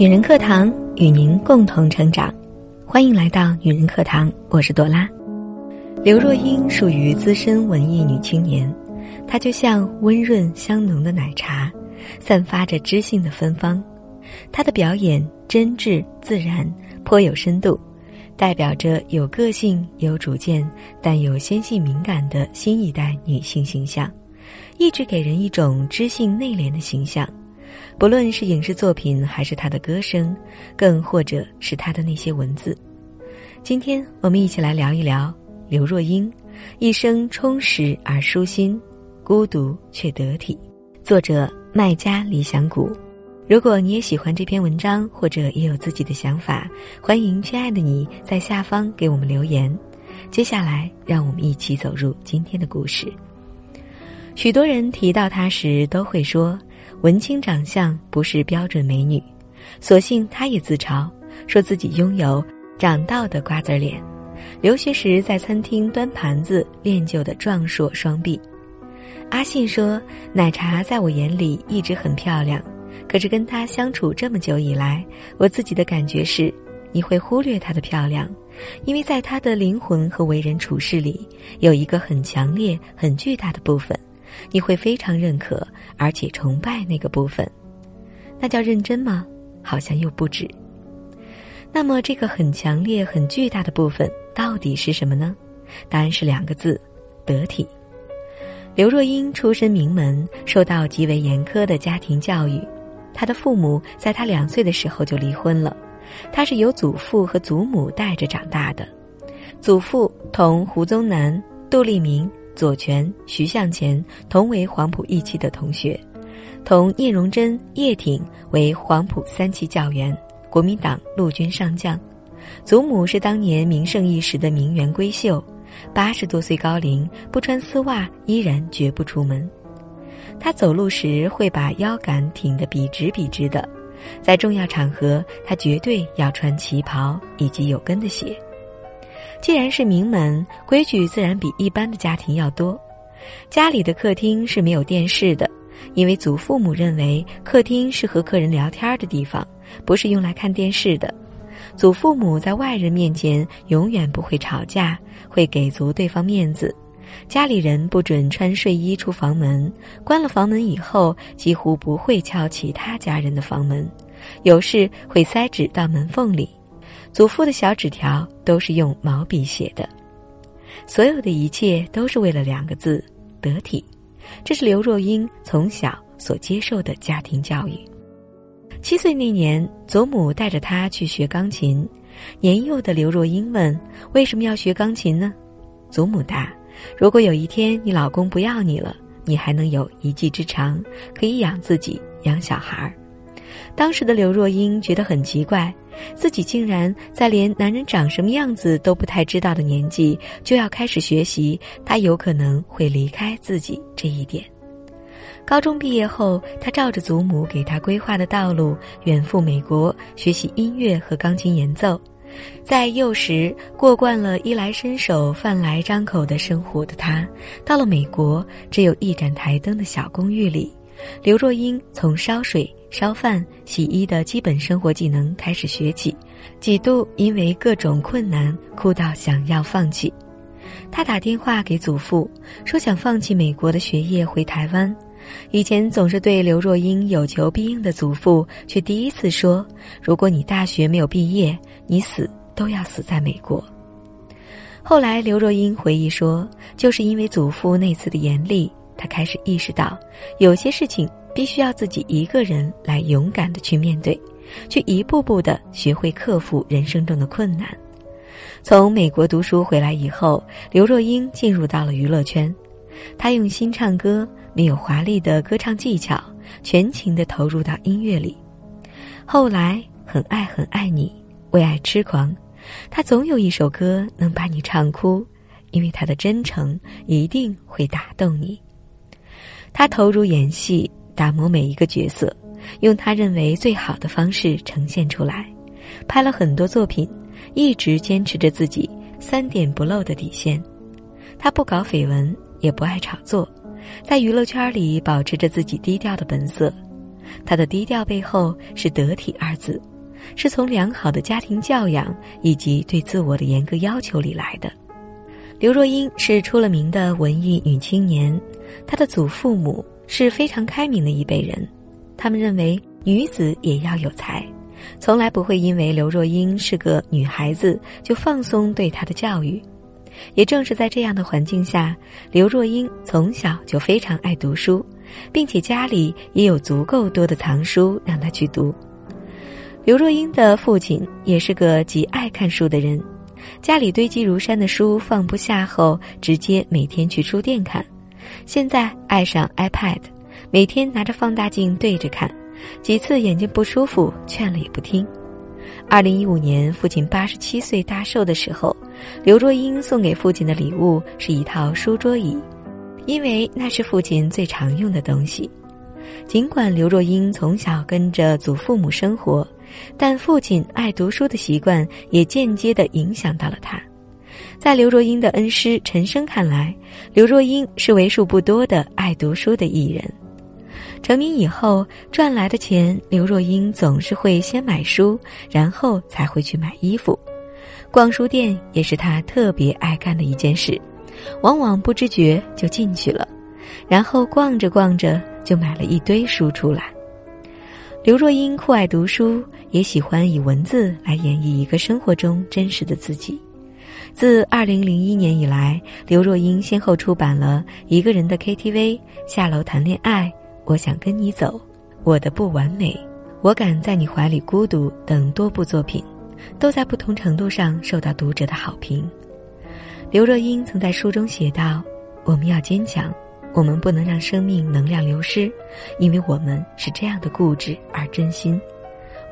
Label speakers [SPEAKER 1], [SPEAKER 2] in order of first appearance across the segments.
[SPEAKER 1] 女人课堂与您共同成长，欢迎来到女人课堂，我是朵拉。刘若英属于资深文艺女青年，她就像温润香浓的奶茶，散发着知性的芬芳。她的表演真挚自然，颇有深度，代表着有个性、有主见但有纤细敏感的新一代女性形象，一直给人一种知性内敛的形象。不论是影视作品，还是他的歌声，更或者是他的那些文字，今天我们一起来聊一聊刘若英一生充实而舒心，孤独却得体。作者麦家理想谷。如果你也喜欢这篇文章，或者也有自己的想法，欢迎亲爱的你在下方给我们留言。接下来，让我们一起走入今天的故事。许多人提到他时，都会说。文青长相不是标准美女，所幸她也自嘲，说自己拥有长到的瓜子脸，留学时在餐厅端盘子练就的壮硕双臂。阿信说：“奶茶在我眼里一直很漂亮，可是跟她相处这么久以来，我自己的感觉是，你会忽略她的漂亮，因为在她的灵魂和为人处事里，有一个很强烈、很巨大的部分。”你会非常认可，而且崇拜那个部分，那叫认真吗？好像又不止。那么，这个很强烈、很巨大的部分到底是什么呢？答案是两个字：得体。刘若英出身名门，受到极为严苛的家庭教育，她的父母在她两岁的时候就离婚了，她是由祖父和祖母带着长大的。祖父同胡宗南、杜立明。左权、徐向前同为黄埔一期的同学，同聂荣臻、叶挺为黄埔三期教员，国民党陆军上将。祖母是当年名盛一时的名媛闺秀，八十多岁高龄不穿丝袜依然绝不出门。她走路时会把腰杆挺得笔直笔直的，在重要场合她绝对要穿旗袍以及有跟的鞋。既然是名门，规矩自然比一般的家庭要多。家里的客厅是没有电视的，因为祖父母认为客厅是和客人聊天的地方，不是用来看电视的。祖父母在外人面前永远不会吵架，会给足对方面子。家里人不准穿睡衣出房门，关了房门以后几乎不会敲其他家人的房门，有事会塞纸到门缝里。祖父的小纸条都是用毛笔写的，所有的一切都是为了两个字：得体。这是刘若英从小所接受的家庭教育。七岁那年，祖母带着她去学钢琴。年幼的刘若英问：“为什么要学钢琴呢？”祖母答：“如果有一天你老公不要你了，你还能有一技之长，可以养自己，养小孩儿。”当时的刘若英觉得很奇怪，自己竟然在连男人长什么样子都不太知道的年纪就要开始学习，他有可能会离开自己这一点。高中毕业后，他照着祖母给他规划的道路，远赴美国学习音乐和钢琴演奏。在幼时过惯了衣来伸手、饭来张口的生活的他，到了美国只有一盏台灯的小公寓里，刘若英从烧水。烧饭、洗衣的基本生活技能开始学起，几度因为各种困难哭到想要放弃。他打电话给祖父，说想放弃美国的学业回台湾。以前总是对刘若英有求必应的祖父，却第一次说：“如果你大学没有毕业，你死都要死在美国。”后来刘若英回忆说：“就是因为祖父那次的严厉，他开始意识到有些事情。”必须要自己一个人来勇敢的去面对，去一步步的学会克服人生中的困难。从美国读书回来以后，刘若英进入到了娱乐圈，她用心唱歌，没有华丽的歌唱技巧，全情的投入到音乐里。后来很爱很爱你，为爱痴狂，她总有一首歌能把你唱哭，因为她的真诚一定会打动你。她投入演戏。打磨每一个角色，用他认为最好的方式呈现出来。拍了很多作品，一直坚持着自己三点不漏的底线。他不搞绯闻，也不爱炒作，在娱乐圈里保持着自己低调的本色。他的低调背后是“得体”二字，是从良好的家庭教养以及对自我的严格要求里来的。刘若英是出了名的文艺女青年，她的祖父母是非常开明的一辈人，他们认为女子也要有才，从来不会因为刘若英是个女孩子就放松对她的教育。也正是在这样的环境下，刘若英从小就非常爱读书，并且家里也有足够多的藏书让她去读。刘若英的父亲也是个极爱看书的人，家里堆积如山的书放不下后，直接每天去书店看。现在爱上 iPad，每天拿着放大镜对着看，几次眼睛不舒服，劝了也不听。二零一五年，父亲八十七岁大寿的时候，刘若英送给父亲的礼物是一套书桌椅，因为那是父亲最常用的东西。尽管刘若英从小跟着祖父母生活，但父亲爱读书的习惯也间接地影响到了他。在刘若英的恩师陈升看来，刘若英是为数不多的爱读书的艺人。成名以后赚来的钱，刘若英总是会先买书，然后才会去买衣服。逛书店也是她特别爱干的一件事，往往不知觉就进去了，然后逛着逛着就买了一堆书出来。刘若英酷爱读书，也喜欢以文字来演绎一个生活中真实的自己。自二零零一年以来，刘若英先后出版了《一个人的 KTV》《下楼谈恋爱》。我想跟你走，我的不完美，我敢在你怀里孤独等多部作品，都在不同程度上受到读者的好评。刘若英曾在书中写道：“我们要坚强，我们不能让生命能量流失，因为我们是这样的固执而真心。”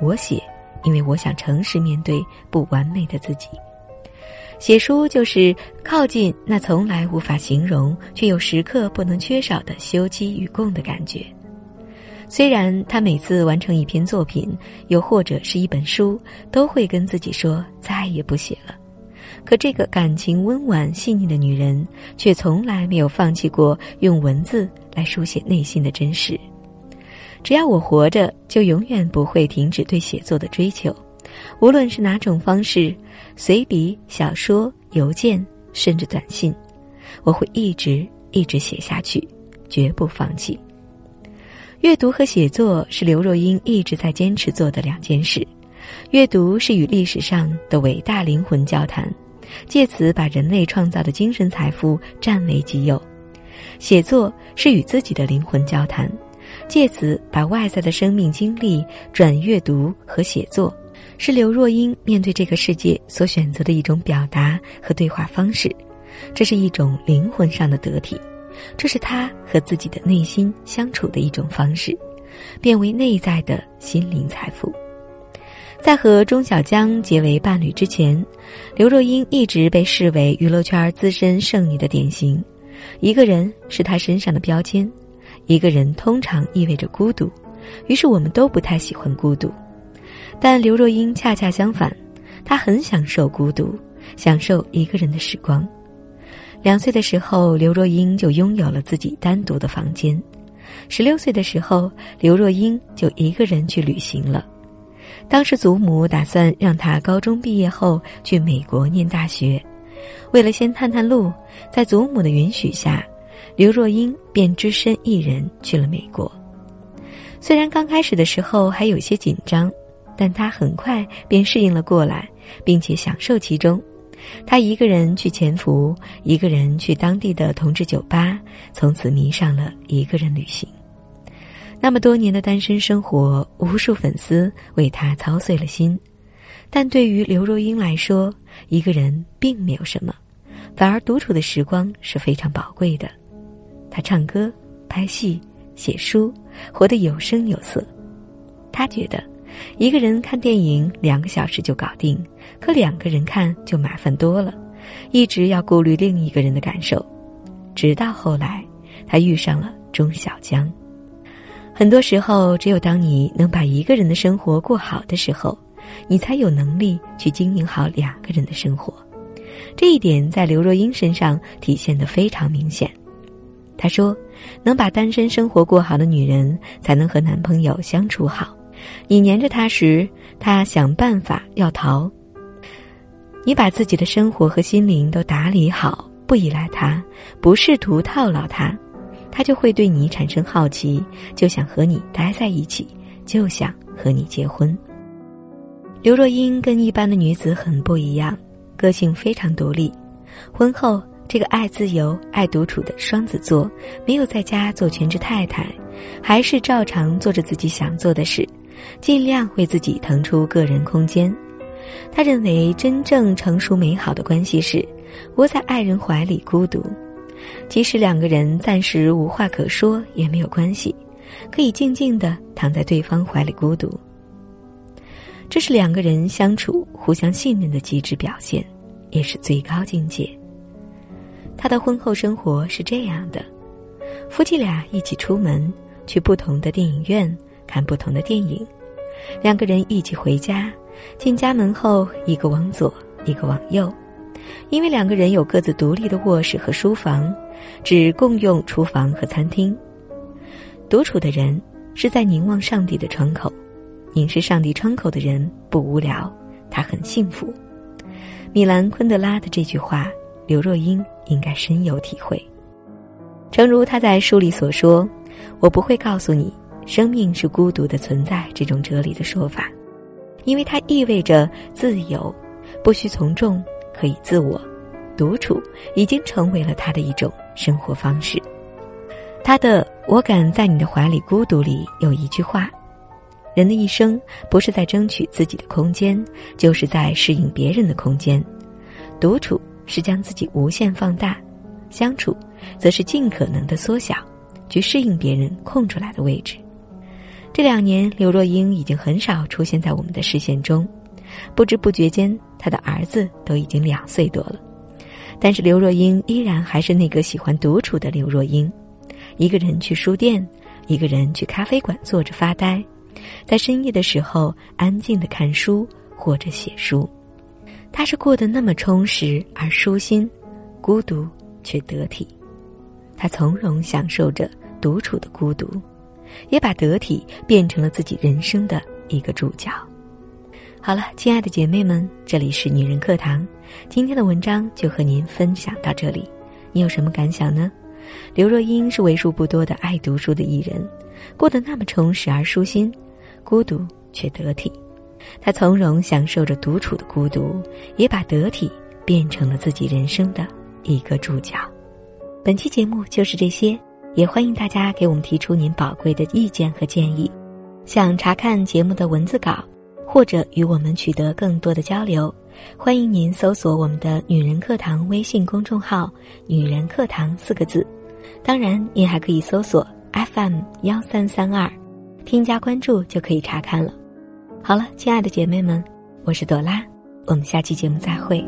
[SPEAKER 1] 我写，因为我想诚实面对不完美的自己。写书就是靠近那从来无法形容却又时刻不能缺少的休戚与共的感觉。虽然他每次完成一篇作品，又或者是一本书，都会跟自己说再也不写了，可这个感情温婉细腻的女人，却从来没有放弃过用文字来书写内心的真实。只要我活着，就永远不会停止对写作的追求。无论是哪种方式，随笔、小说、邮件，甚至短信，我会一直一直写下去，绝不放弃。阅读和写作是刘若英一直在坚持做的两件事。阅读是与历史上的伟大灵魂交谈，借此把人类创造的精神财富占为己有；写作是与自己的灵魂交谈，借此把外在的生命经历转阅读和写作。是刘若英面对这个世界所选择的一种表达和对话方式，这是一种灵魂上的得体，这是她和自己的内心相处的一种方式，变为内在的心灵财富。在和钟小江结为伴侣之前，刘若英一直被视为娱乐圈资深剩女的典型。一个人是她身上的标签，一个人通常意味着孤独，于是我们都不太喜欢孤独。但刘若英恰恰相反，她很享受孤独，享受一个人的时光。两岁的时候，刘若英就拥有了自己单独的房间；十六岁的时候，刘若英就一个人去旅行了。当时祖母打算让她高中毕业后去美国念大学，为了先探探路，在祖母的允许下，刘若英便只身一人去了美国。虽然刚开始的时候还有些紧张。但他很快便适应了过来，并且享受其中。他一个人去潜伏，一个人去当地的同志酒吧，从此迷上了一个人旅行。那么多年的单身生活，无数粉丝为他操碎了心。但对于刘若英来说，一个人并没有什么，反而独处的时光是非常宝贵的。他唱歌、拍戏、写书，活得有声有色。他觉得。一个人看电影两个小时就搞定，可两个人看就麻烦多了，一直要顾虑另一个人的感受。直到后来，他遇上了钟小江。很多时候，只有当你能把一个人的生活过好的时候，你才有能力去经营好两个人的生活。这一点在刘若英身上体现得非常明显。她说：“能把单身生活过好的女人，才能和男朋友相处好。”你黏着他时，他想办法要逃。你把自己的生活和心灵都打理好，不依赖他，不试图套牢他，他就会对你产生好奇，就想和你待在一起，就想和你结婚。刘若英跟一般的女子很不一样，个性非常独立。婚后，这个爱自由、爱独处的双子座没有在家做全职太太，还是照常做着自己想做的事，尽量为自己腾出个人空间。他认为，真正成熟美好的关系是窝在爱人怀里孤独，即使两个人暂时无话可说也没有关系，可以静静地躺在对方怀里孤独。这是两个人相处互相信任的极致表现，也是最高境界。他的婚后生活是这样的：夫妻俩一起出门，去不同的电影院看不同的电影；两个人一起回家，进家门后一个往左，一个往右，因为两个人有各自独立的卧室和书房，只共用厨房和餐厅。独处的人是在凝望上帝的窗口。凝视上帝窗口的人不无聊，他很幸福。米兰昆德拉的这句话，刘若英应该深有体会。诚如他在书里所说：“我不会告诉你，生命是孤独的存在。”这种哲理的说法，因为它意味着自由，不需从众，可以自我，独处已经成为了他的一种生活方式。他的“我敢在你的怀里孤独”里有一句话。人的一生不是在争取自己的空间，就是在适应别人的空间。独处是将自己无限放大，相处则是尽可能的缩小，去适应别人空出来的位置。这两年，刘若英已经很少出现在我们的视线中，不知不觉间，她的儿子都已经两岁多了。但是刘若英依然还是那个喜欢独处的刘若英，一个人去书店，一个人去咖啡馆坐着发呆。在深夜的时候，安静的看书或者写书，她是过得那么充实而舒心，孤独却得体。她从容享受着独处的孤独，也把得体变成了自己人生的一个主角。好了，亲爱的姐妹们，这里是女人课堂，今天的文章就和您分享到这里。你有什么感想呢？刘若英是为数不多的爱读书的艺人，过得那么充实而舒心。孤独却得体，她从容享受着独处的孤独，也把得体变成了自己人生的一个主角。本期节目就是这些，也欢迎大家给我们提出您宝贵的意见和建议。想查看节目的文字稿，或者与我们取得更多的交流，欢迎您搜索我们的“女人课堂”微信公众号“女人课堂”四个字。当然，您还可以搜索 FM 幺三三二。添加关注就可以查看了。好了，亲爱的姐妹们，我是朵拉，我们下期节目再会。